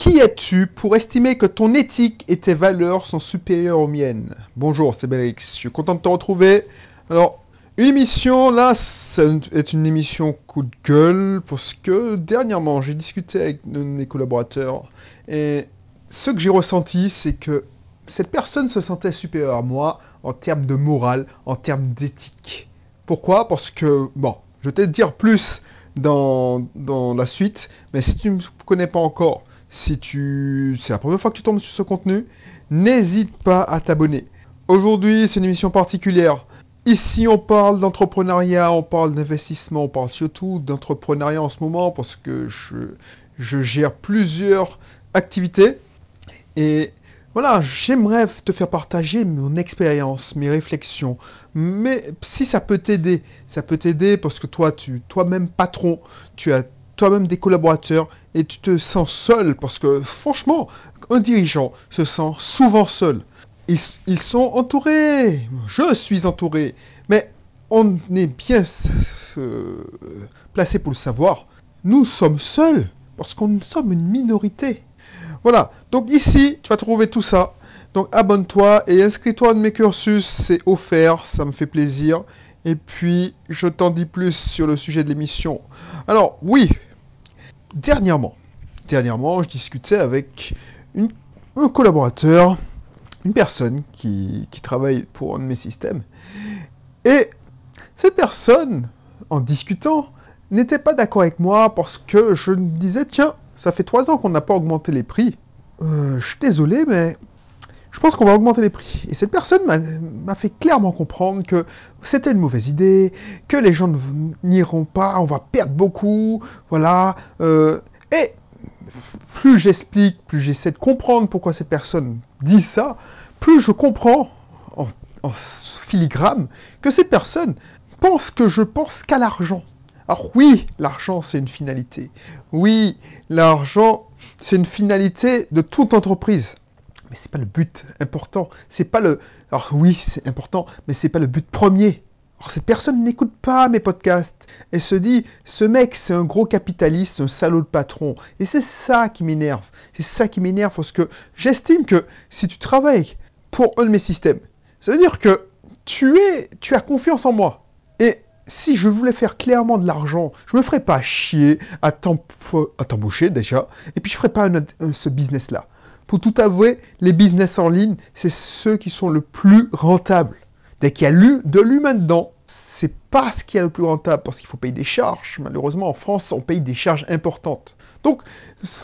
Qui es-tu pour estimer que ton éthique et tes valeurs sont supérieures aux miennes? Bonjour, c'est Belrix, je suis content de te retrouver. Alors, une émission, là, c'est une émission coup de gueule, parce que dernièrement, j'ai discuté avec mes collaborateurs, et ce que j'ai ressenti, c'est que cette personne se sentait supérieure à moi en termes de morale, en termes d'éthique. Pourquoi? Parce que, bon, je vais te dire plus dans, dans la suite, mais si tu ne me connais pas encore, si tu c'est la première fois que tu tombes sur ce contenu, n'hésite pas à t'abonner. Aujourd'hui, c'est une émission particulière. Ici, on parle d'entrepreneuriat, on parle d'investissement, on parle surtout d'entrepreneuriat en ce moment parce que je, gère plusieurs activités. Et voilà, j'aimerais te faire partager mon expérience, mes réflexions. Mais si ça peut t'aider, ça peut t'aider parce que toi, tu, toi-même patron, tu as toi-même des collaborateurs et tu te sens seul parce que franchement, un dirigeant se sent souvent seul. Ils, sont entourés, je suis entouré, mais on est bien placé pour le savoir. Nous sommes seuls parce qu'on sommes une minorité. Voilà, donc ici, tu vas trouver tout ça. Donc abonne-toi et inscris-toi à mes cursus, c'est offert, ça me fait plaisir. Et puis, je t'en dis plus sur le sujet de l'émission. Alors, oui, dernièrement, dernièrement, je discutais avec un collaborateur, une personne qui, travaille pour un de mes systèmes. Et cette personne, en discutant, n'était pas d'accord avec moi parce que je disais, tiens, ça fait trois ans qu'on n'a pas augmenté les prix. Euh, je suis désolé, mais je pense qu'on va augmenter les prix. Et cette personne m'a fait clairement comprendre que c'était une mauvaise idée, que les gens n'iront pas, on va perdre beaucoup, voilà. Euh, et plus j'explique, plus j'essaie de comprendre pourquoi cette personne dit ça, plus je comprends en, en filigrane que cette personne pense que je pense qu'à l'argent. Alors oui, l'argent c'est une finalité. Oui, l'argent c'est une finalité de toute entreprise mais c'est pas le but important. C'est pas le. Alors oui, c'est important, mais c'est pas le but premier. Alors cette personne n'écoute pas mes podcasts. Elle se dit, ce mec, c'est un gros capitaliste, un salaud de patron. Et c'est ça qui m'énerve. C'est ça qui m'énerve parce que j'estime que si tu travailles pour un de mes systèmes, ça veut dire que tu es, tu as confiance en moi. Et si je voulais faire clairement de l'argent, je me ferais pas chier à t'embaucher déjà, et puis je ferais pas ce business-là. Pour tout avouer, les business en ligne, c'est ceux qui sont le plus rentables. Dès qu'il y a de l'humain dedans, c'est pas ce qui est le plus rentable parce qu'il faut payer des charges. Malheureusement, en France, on paye des charges importantes. Donc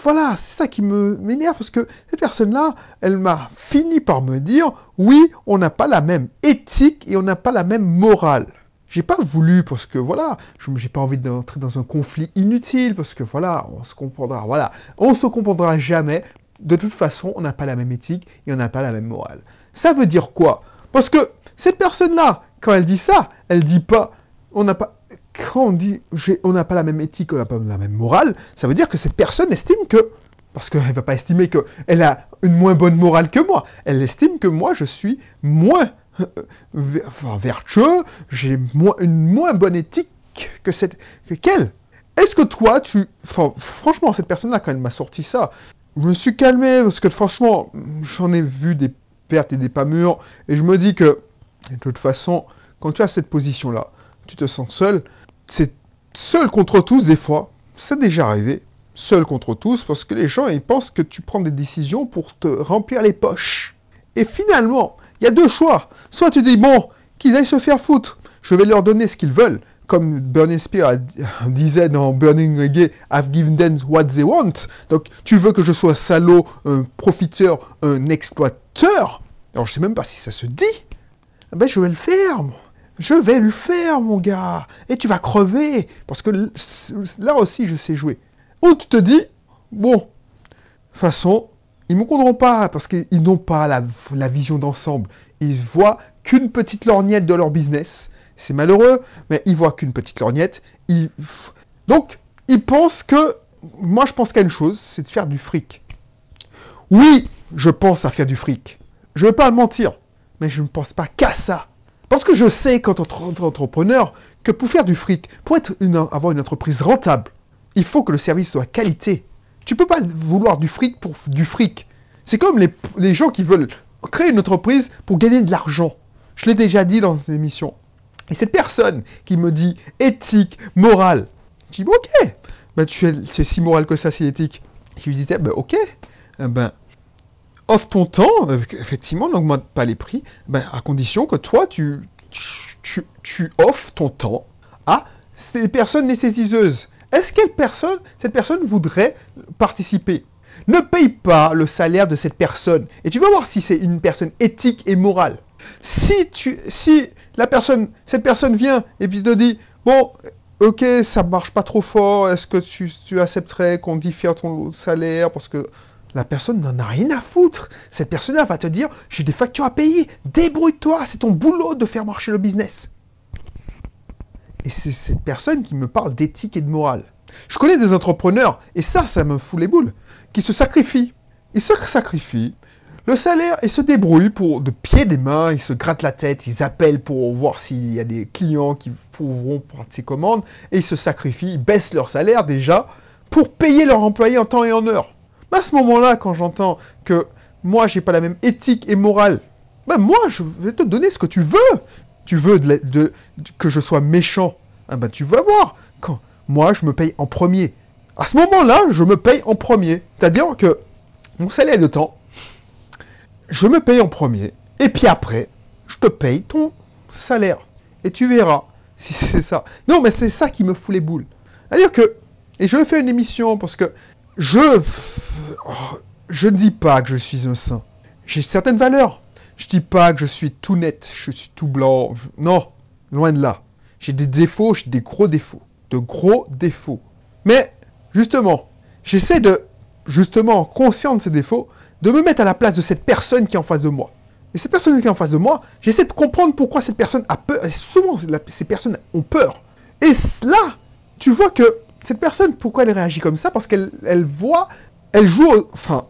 voilà, c'est ça qui m'énerve parce que cette personne-là, elle m'a fini par me dire oui, on n'a pas la même éthique et on n'a pas la même morale. J'ai pas voulu parce que voilà, je n'ai pas envie d'entrer dans un conflit inutile parce que voilà, on se comprendra, voilà, on se comprendra jamais de toute façon, on n'a pas la même éthique et on n'a pas la même morale. Ça veut dire quoi? Parce que cette personne-là, quand elle dit ça, elle dit pas, on n'a pas, quand on dit, on n'a pas la même éthique, on n'a pas la même morale, ça veut dire que cette personne estime que, parce qu'elle ne va pas estimer qu'elle a une moins bonne morale que moi, elle estime que moi, je suis moins euh, vertueux, j'ai une moins bonne éthique que cette, qu'elle. Est-ce que toi, tu... franchement, cette personne-là, quand elle m'a sorti ça, je me suis calmé parce que franchement, j'en ai vu des pertes et des pas mûres. Et je me dis que, de toute façon, quand tu as cette position-là, tu te sens seul. C'est seul contre tous des fois. C'est déjà arrivé. Seul contre tous parce que les gens, ils pensent que tu prends des décisions pour te remplir les poches. Et finalement, il y a deux choix. Soit tu dis, bon, qu'ils aillent se faire foutre. Je vais leur donner ce qu'ils veulent comme Bernie Spears disait dans Burning Reggae, I've given them what they want. Donc, tu veux que je sois salaud, un profiteur, un exploiteur? Alors, je sais même pas si ça se dit. Eh ben, je vais le faire. Je vais le faire, mon gars. Et tu vas crever. Parce que là aussi, je sais jouer. Ou tu te dis, bon, de toute façon, ils ne me comprendront pas parce qu'ils n'ont pas la, la vision d'ensemble. Ils voient qu'une petite lorgnette de leur business c'est malheureux, mais il voit qu'une petite lorgnette. Donc, il pense que... Moi, je pense qu'à une chose, c'est de faire du fric. Oui, je pense à faire du fric. Je ne vais pas mentir, mais je ne pense pas qu'à ça. Parce que je sais, quand est entrepreneur, que pour faire du fric, pour avoir une entreprise rentable, il faut que le service soit qualité. Tu peux pas vouloir du fric pour du fric. C'est comme les, les gens qui veulent créer une entreprise pour gagner de l'argent. Je l'ai déjà dit dans cette émission. Et cette personne qui me dit éthique, morale, je dis, ok, ben, tu es, c'est si moral que ça, si éthique. Je lui disais, ben, ok, eh ben, offre ton temps, euh, effectivement, n'augmente pas les prix, ben, à condition que toi, tu, offres ton temps à ces personnes nécessiteuses. Est-ce que cette personne voudrait participer? Ne paye pas le salaire de cette personne. Et tu vas voir si c'est une personne éthique et morale. Si, tu, si la personne, cette personne vient et puis te dit, bon, ok, ça marche pas trop fort, est-ce que tu, tu accepterais qu'on diffère ton salaire parce que la personne n'en a rien à foutre. Cette personne-là va te dire, j'ai des factures à payer, débrouille-toi, c'est ton boulot de faire marcher le business. Et c'est cette personne qui me parle d'éthique et de morale. Je connais des entrepreneurs, et ça, ça me fout les boules, qui se sacrifient. Ils se sacrifient, le salaire, ils se débrouillent pour de pied des mains, ils se grattent la tête, ils appellent pour voir s'il y a des clients qui pourront prendre ces commandes, et ils se sacrifient, ils baissent leur salaire déjà pour payer leurs employés en temps et en heure. à ce moment-là, quand j'entends que moi, j'ai pas la même éthique et morale, ben moi, je vais te donner ce que tu veux. Tu veux que je sois méchant, ah ben tu vas voir. Moi, je me paye en premier. À ce moment-là, je me paye en premier. C'est-à-dire que mon salaire de temps, je me paye en premier, et puis après, je te paye ton salaire. Et tu verras si c'est ça. Non, mais c'est ça qui me fout les boules. C'est-à-dire que, et je faire une émission parce que je, je ne dis pas que je suis un saint. J'ai certaines valeurs. Je dis pas que je suis tout net, je suis tout blanc. Non, loin de là. J'ai des défauts, j'ai des gros défauts. De gros défauts. Mais, justement, j'essaie de, justement, conscient de ces défauts, de me mettre à la place de cette personne qui est en face de moi. Et cette personne qui est en face de moi, j'essaie de comprendre pourquoi cette personne a peur. Souvent, ces personnes ont peur. Et là, tu vois que cette personne, pourquoi elle réagit comme ça? Parce qu'elle elle voit, elle joue, enfin,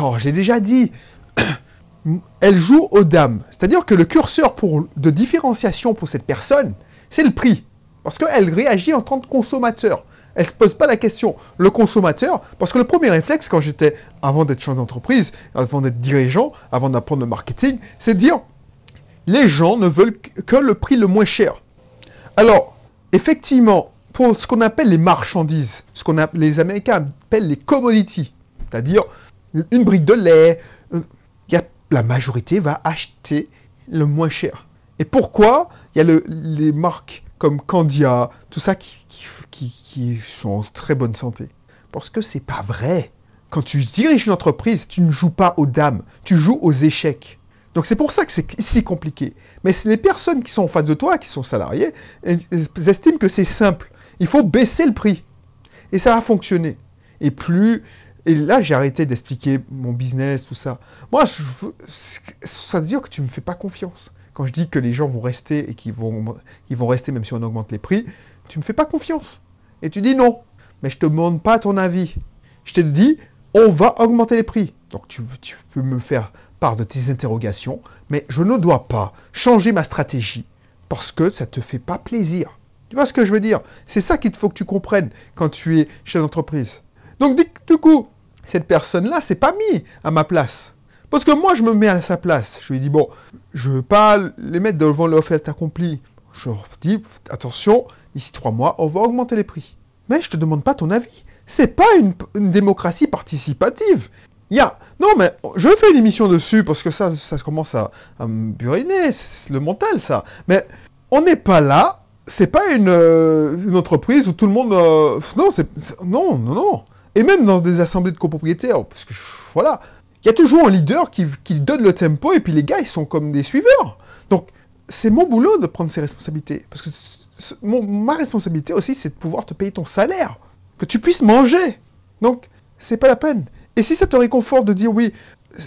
oh, j'ai déjà dit, elle joue aux dames. C'est-à-dire que le curseur de différenciation pour cette personne, c'est le prix. Parce qu'elle réagit en tant que consommateur. Elle se pose pas la question. Le consommateur, parce que le premier réflexe, quand j'étais, avant d'être chef d'entreprise, avant d'être dirigeant, avant d'apprendre le marketing, c'est de dire, les gens ne veulent que le prix le moins cher. Alors, effectivement, pour ce qu'on appelle les marchandises, ce qu'on les Américains appellent les commodities, c'est-à-dire une brique de lait, euh, la majorité va acheter le moins cher. Et pourquoi? Il y a les marques comme Candia, tout ça qui, qui, sont en très bonne santé. Parce que c'est pas vrai. Quand tu diriges une entreprise, tu ne joues pas aux dames, tu joues aux échecs. Donc c'est pour ça que c'est si compliqué. Mais les personnes qui sont en face de toi, qui sont salariés, estiment que c'est simple. Il faut baisser le prix. Et ça va fonctionner. Et plus... Et là, j'ai arrêté d'expliquer mon business, tout ça. Moi, je ça veut dire que tu ne me fais pas confiance quand je dis que les gens vont rester et qu'ils vont, ils vont rester même si on augmente les prix, tu me fais pas confiance. Et tu dis non. Mais je te demande pas ton avis. Je te dis, on va augmenter les prix. Donc tu, peux me faire part de tes interrogations, mais je ne dois pas changer ma stratégie parce que ça te fait pas plaisir. Tu vois ce que je veux dire? C'est ça qu'il faut que tu comprennes quand tu es chef d'entreprise. Donc du coup, cette personne-là, c'est pas mis à ma place. Parce que moi, je me mets à sa place. Je lui dis, bon, je ne veux pas les mettre devant le fait accompli. Je leur dis, attention, d'ici trois mois, on va augmenter les prix. Mais je te demande pas ton avis. C'est pas une, démocratie participative. Il. Non, mais je fais une émission dessus parce que ça, ça commence à, me buriner. C'est le mental, ça. Mais on n'est pas là. C'est pas une, euh, entreprise où tout le monde... Euh, non, c'est... Non, non, non. Et même dans des assemblées de copropriétaires, parce que, voilà, il y a toujours un leader qui, donne le tempo et puis les gars, ils sont comme des suiveurs. Donc, c'est mon boulot de prendre ses responsabilités. Parce que ma responsabilité aussi, c'est de pouvoir te payer ton salaire. Que tu puisses manger. Donc, c'est pas la peine. Et si ça te réconforte de dire oui,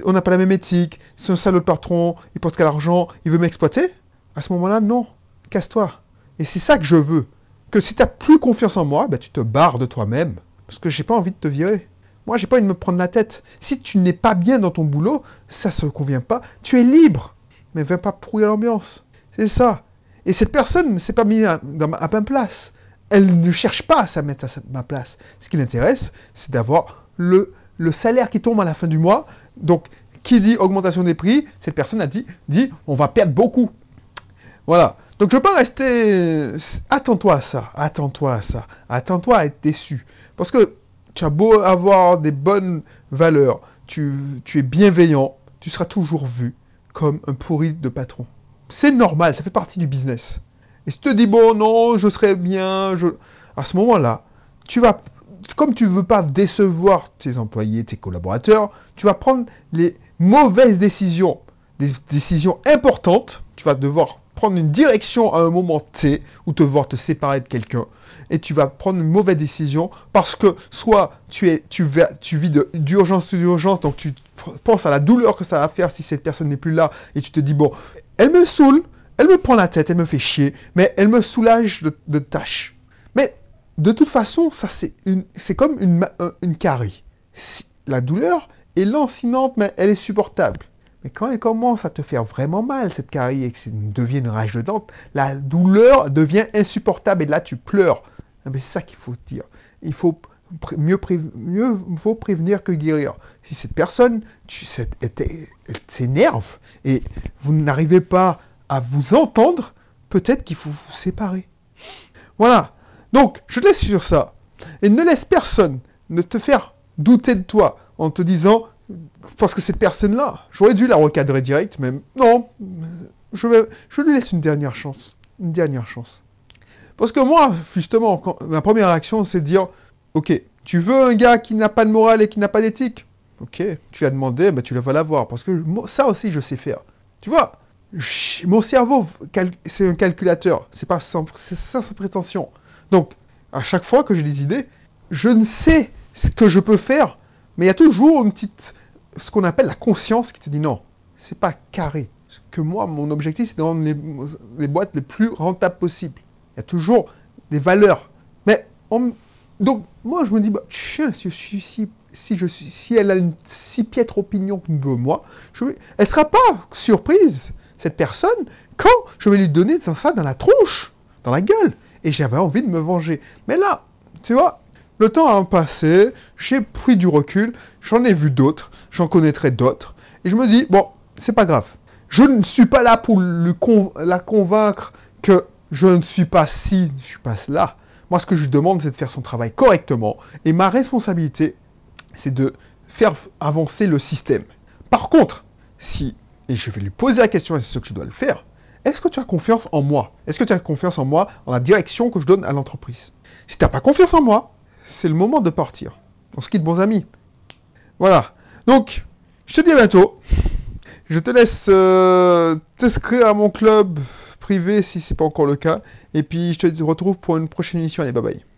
on n'a pas la même éthique, c'est un salaud de patron, il pense qu'à l'argent, il veut m'exploiter, à ce moment-là, non, casse-toi. Et c'est ça que je veux. Que si tu n'as plus confiance en moi, ben, tu te barres de toi-même. Parce que j'ai pas envie de te virer. Moi, j'ai pas envie de me prendre la tête. Si tu n'es pas bien dans ton boulot, ça se convient pas, tu es libre. Mais viens pas pourrir l'ambiance. C'est ça. Et cette personne ne s'est pas mise à, à plein place. Elle ne cherche pas à mettre à ma place. Ce qui l'intéresse, c'est d'avoir le, le salaire qui tombe à la fin du mois. Donc, qui dit augmentation des prix, cette personne a dit, dit on va perdre beaucoup. Voilà. Donc je veux pas rester... Attends-toi à ça, attends-toi à ça, attends-toi à être déçu. Parce que tu as beau avoir des bonnes valeurs, tu, es bienveillant, tu seras toujours vu comme un pourri de patron. C'est normal, ça fait partie du business. Et si tu te dis, bon, non, je serai bien, je... à ce moment-là, tu vas, comme tu ne veux pas décevoir tes employés, tes collaborateurs, tu vas prendre les mauvaises décisions, des décisions importantes, tu vas devoir prendre une direction à un moment T, ou te devoir te séparer de quelqu'un, et tu vas prendre une mauvaise décision, parce que soit tu, es, tu, tu vis d'urgence en d'urgence, donc tu penses à la douleur que ça va faire si cette personne n'est plus là, et tu te dis, bon, elle me saoule, elle me prend la tête, elle me fait chier, mais elle me soulage de, tâches. Mais de toute façon, ça c'est comme une, une carie. la douleur est lancinante, mais elle est supportable. Mais quand elle commence à te faire vraiment mal, cette carie, et que ça devient une rage de dents, la douleur devient insupportable et là tu pleures. Ah, c'est ça qu'il faut dire. Il faut mieux, prévenir que guérir. Si cette personne s'énerve et vous n'arrivez pas à vous entendre, peut-être qu'il faut vous séparer. Voilà. Donc, je te laisse sur ça. Et ne laisse personne ne te faire douter de toi en te disant parce que cette personne-là, j'aurais dû la recadrer direct, mais non, je lui laisse une dernière chance. Une dernière chance. Parce que moi, justement, ma première réaction, c'est de dire, ok, tu veux un gars qui n'a pas de morale et qui n'a pas d'éthique? Ok, tu as demandé, bah, tu vas l'avoir. Parce que ça aussi, je sais faire. Tu vois, mon cerveau, c'est un calculateur. C'est pas sans, sans prétention. Donc, à chaque fois que j'ai des idées, je ne sais ce que je peux faire mais il y a toujours une petite, ce qu'on appelle la conscience qui te dit non, c'est pas carré. Que moi, mon objectif, c'est de rendre les, boîtes les plus rentables possibles. Y a toujours des valeurs. Mais donc, moi, je me dis, bah, si, je suis, si, si, je si elle a une si piètre opinion que moi, je, elle sera pas surprise, cette personne, quand je vais lui donner ça dans la tronche, dans la gueule. Et j'avais envie de me venger. Mais là, tu vois, le temps a passé, j'ai pris du recul, j'en ai vu d'autres, j'en connaîtrai d'autres, et je me dis, bon, c'est pas grave. Je ne suis pas là pour la convaincre que je ne suis pas ci, je suis pas là. Moi, ce que je lui demande, c'est de faire son travail correctement, et ma responsabilité, c'est de faire avancer le système. Par contre, si, et je vais lui poser la question, et c'est ce que je dois le faire, est-ce que tu as confiance en moi? Est-ce que tu as confiance en moi, en la direction que je donne à l'entreprise? Si tu n'as pas confiance en moi, c'est le moment de partir. On se quitte, bons amis. Voilà. Donc, je te dis à bientôt. Je te laisse euh, t'inscrire à mon club privé si ce n'est pas encore le cas. Et puis, je te retrouve pour une prochaine émission. Allez, bye bye.